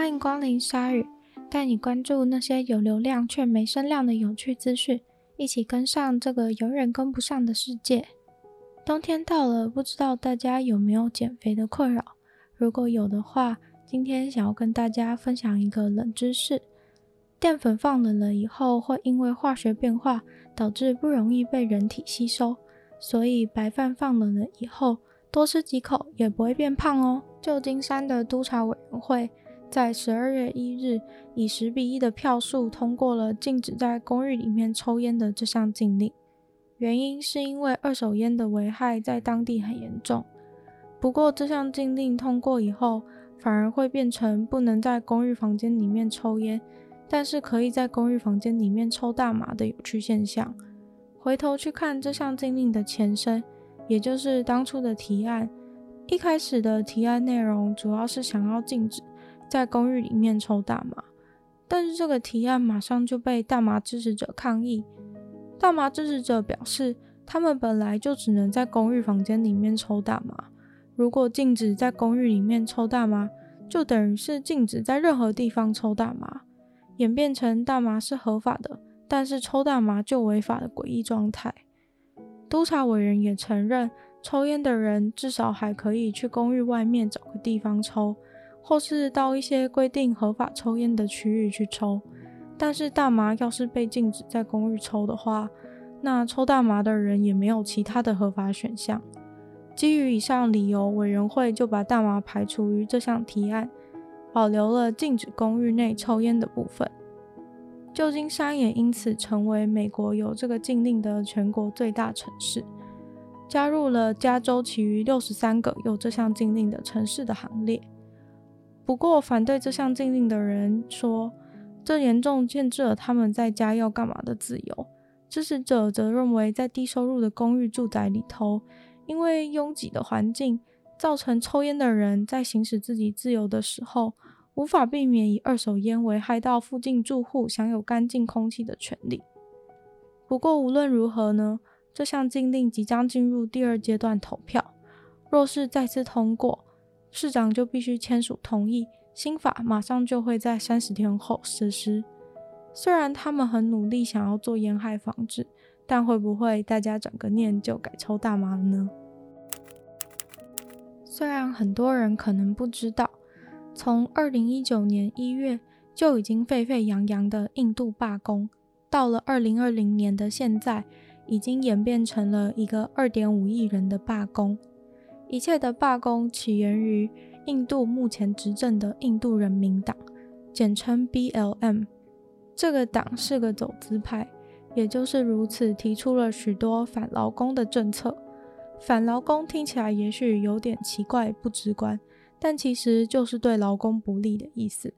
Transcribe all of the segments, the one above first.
欢迎光临鲨鱼，带你关注那些有流量却没声量的有趣资讯，一起跟上这个永远跟不上的世界。冬天到了，不知道大家有没有减肥的困扰？如果有的话，今天想要跟大家分享一个冷知识：淀粉放冷了以后，会因为化学变化导致不容易被人体吸收，所以白饭放冷了以后，多吃几口也不会变胖哦。旧金山的督察委员会在十二月一日以十比一的票数通过了禁止在公寓里面抽烟的这项禁令。原因是因为二手烟的危害在当地很严重。不过这项禁令通过以后，反而会变成不能在公寓房间里面抽烟，但是可以在公寓房间里面抽大麻的有趣现象。回头去看这项禁令的前身。也就是当初的提案，一开始的提案内容主要是想要禁止在公寓里面抽大麻，但是这个提案马上就被大麻支持者抗议。大麻支持者表示，他们本来就只能在公寓房间里面抽大麻，如果禁止在公寓里面抽大麻，就等于是禁止在任何地方抽大麻，演变成大麻是合法的，但是抽大麻就违法的诡异状态。督察委员也承认，抽烟的人至少还可以去公寓外面找个地方抽，或是到一些规定合法抽烟的区域去抽。但是大麻要是被禁止在公寓抽的话，那抽大麻的人也没有其他的合法选项。基于以上理由，委员会就把大麻排除于这项提案，保留了禁止公寓内抽烟的部分。旧金山也因此成为美国有这个禁令的全国最大城市，加入了加州其余六十三个有这项禁令的城市的行列。不过，反对这项禁令的人说，这严重限制了他们在家要干嘛的自由。支持者则认为，在低收入的公寓住宅里头，因为拥挤的环境造成抽烟的人在行使自己自由的时候，无法避免以二手烟危害到附近住户享有干净空气的权利。不过无论如何呢，这项禁令即将进入第二阶段投票。若是再次通过，市长就必须签署同意，新法马上就会在三十天后实施。虽然他们很努力想要做烟害防治，但会不会大家转个念就改抽大麻了呢？虽然很多人可能不知道。从二零一九年一月就已经沸沸扬扬的印度罢工，到了二零二零年的现在，已经演变成了一个二点五亿人的罢工。一切的罢工起源于印度目前执政的印度人民党，简称 BLM。这个党是个走资派，也就是如此，提出了许多反劳工的政策。反劳工听起来也许有点奇怪，不直观。但其实就是对劳工不利的意思，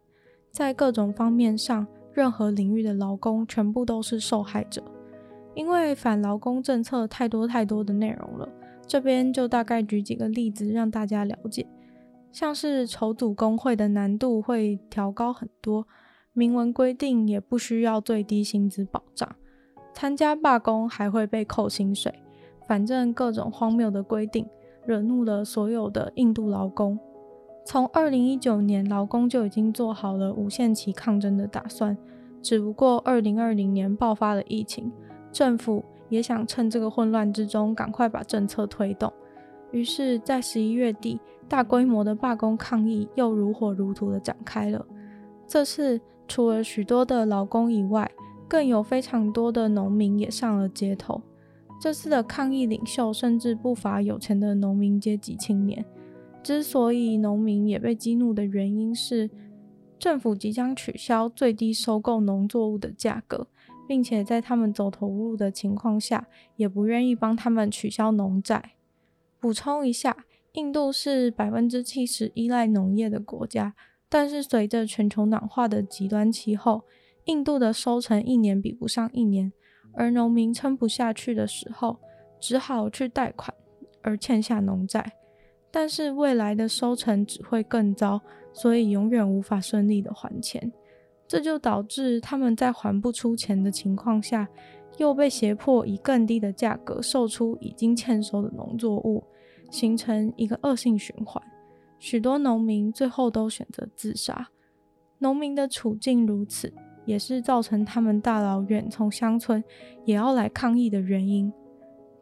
在各种方面上，任何领域的劳工全部都是受害者。因为反劳工政策太多太多的内容了，这边就大概举几个例子让大家了解。像是筹组工会的难度会调高很多，明文规定也不需要最低薪资保障，参加罢工还会被扣薪水，反正各种荒谬的规定惹怒了所有的印度劳工。从二零一九年，劳工就已经做好了无限期抗争的打算，只不过二零二零年爆发了疫情，政府也想趁这个混乱之中赶快把政策推动，于是，在十一月底，大规模的罢工抗议又如火如荼的展开了。这次除了许多的劳工以外，更有非常多的农民也上了街头。这次的抗议领袖甚至不乏有钱的农民阶级青年。之所以农民也被激怒的原因是，政府即将取消最低收购农作物的价格，并且在他们走投无路的情况下，也不愿意帮他们取消农债。补充一下，印度是百分之七十依赖农业的国家，但是随着全球暖化的极端气候，印度的收成一年比不上一年，而农民撑不下去的时候，只好去贷款，而欠下农债。但是未来的收成只会更糟，所以永远无法顺利的还钱。这就导致他们在还不出钱的情况下，又被胁迫以更低的价格售出已经欠收的农作物，形成一个恶性循环。许多农民最后都选择自杀。农民的处境如此，也是造成他们大老远从乡村也要来抗议的原因。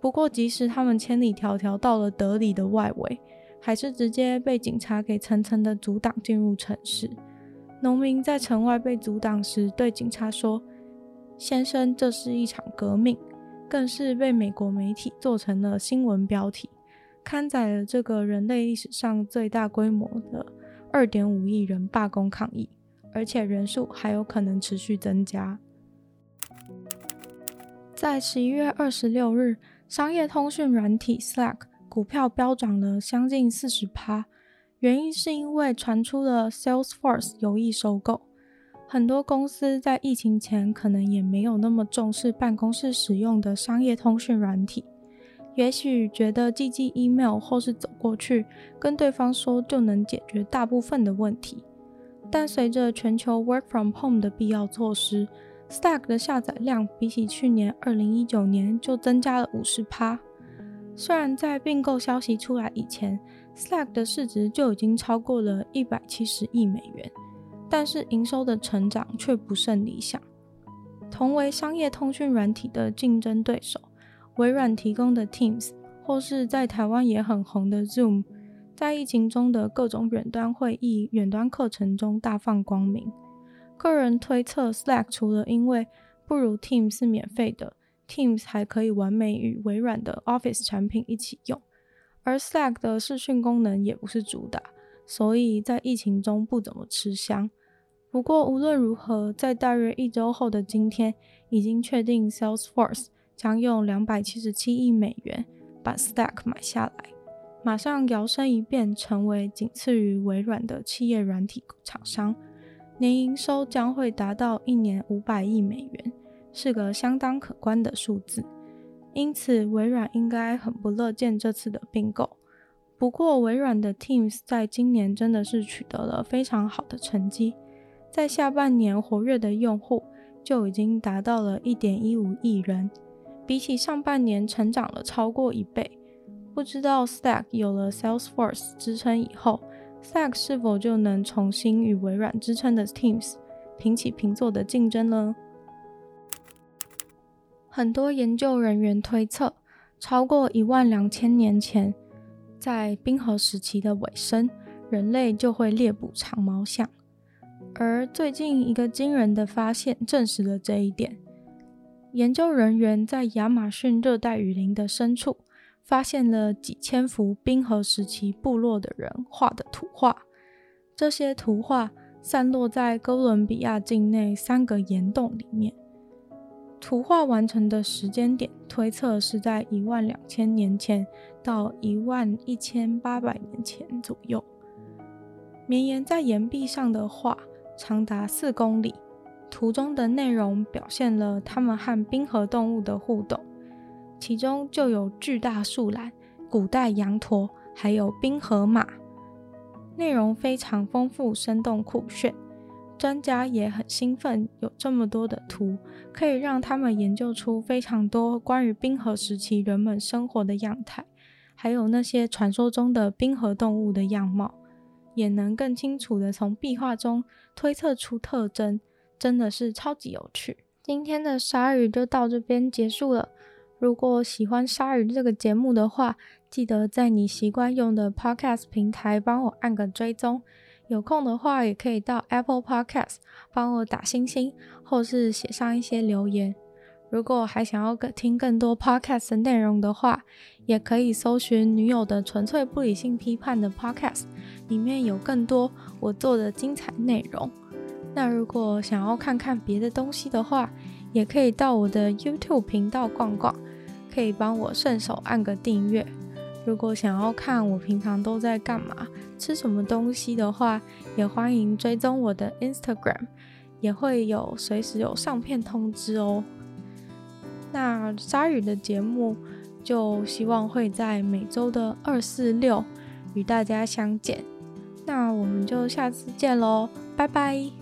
不过，即使他们千里迢迢到了德里的外围，还是直接被警察给层层的阻挡进入城市。农民在城外被阻挡时，对警察说：“先生，这是一场革命。”更是被美国媒体做成了新闻标题，刊载了这个人类历史上最大规模的二点五亿人罢工抗议，而且人数还有可能持续增加。在十一月二十六日，商业通讯软体 Slack 股票飙涨了将近四十趴，原因是因为传出了 Salesforce 有意收购。很多公司在疫情前可能也没有那么重视办公室使用的商业通讯软体，也许觉得寄寄 email 或是走过去跟对方说就能解决大部分的问题。但随着全球 work from home 的必要措施，Slack 的下载量比起去年二零一九年就增加了五十趴。虽然在并购消息出来以前，Slack 的市值就已经超过了一百七十亿美元，但是营收的成长却不甚理想。同为商业通讯软体的竞争对手，微软提供的 Teams 或是在台湾也很红的 Zoom，在疫情中的各种远端会议、远端课程中大放光明。个人推测，Slack 除了因为不如 Teams 是免费的，Teams 还可以完美与微软的 Office 产品一起用，而 Slack 的视讯功能也不是主打，所以在疫情中不怎么吃香。不过无论如何，在大约一周后的今天，已经确定 Salesforce 将用两百七十七亿美元把 Slack 买下来，马上摇身一变成为仅次于微软的企业软体厂商。年营收将会达到一年五百亿美元，是个相当可观的数字。因此，微软应该很不乐见这次的并购。不过，微软的 Teams 在今年真的是取得了非常好的成绩，在下半年活跃的用户就已经达到了一点一五亿人，比起上半年成长了超过一倍。不知道 Stack 有了 Salesforce 支撑以后，Stack 是否就能重新与微软支撑的 Teams 平起平坐的竞争呢？很多研究人员推测，超过一万两千年前，在冰河时期的尾声，人类就会猎捕长毛象。而最近一个惊人的发现证实了这一点。研究人员在亚马逊热带雨林的深处，发现了几千幅冰河时期部落的人画的图画，这些图画散落在哥伦比亚境内三个岩洞里面。图画完成的时间点推测是在一万两千年前到一万一千八百年前左右。绵延在岩壁上的画长达四公里，图中的内容表现了它们和冰河动物的互动。其中就有巨大树懒、古代羊驼，还有冰河马，内容非常丰富、生动酷炫。专家也很兴奋，有这么多的图，可以让他们研究出非常多关于冰河时期人们生活的样态，还有那些传说中的冰河动物的样貌，也能更清楚地从壁画中推测出特征，真的是超级有趣。今天的鲨鱼就到这边结束了。如果喜欢《鲨鱼》这个节目的话，记得在你习惯用的 Podcast 平台帮我按个追踪。有空的话，也可以到 Apple Podcast 帮我打星星，或是写上一些留言。如果还想要更听更多 Podcast 的内容的话，也可以搜寻“女友的纯粹不理性批判”的 Podcast，里面有更多我做的精彩内容。那如果想要看看别的东西的话，也可以到我的 YouTube 频道逛逛。可以帮我顺手按个订阅。如果想要看我平常都在干嘛、吃什么东西的话，也欢迎追踪我的 Instagram，也会有随时有上片通知哦。那鲨鱼的节目就希望会在每周的二、四、六与大家相见。那我们就下次见喽，拜拜。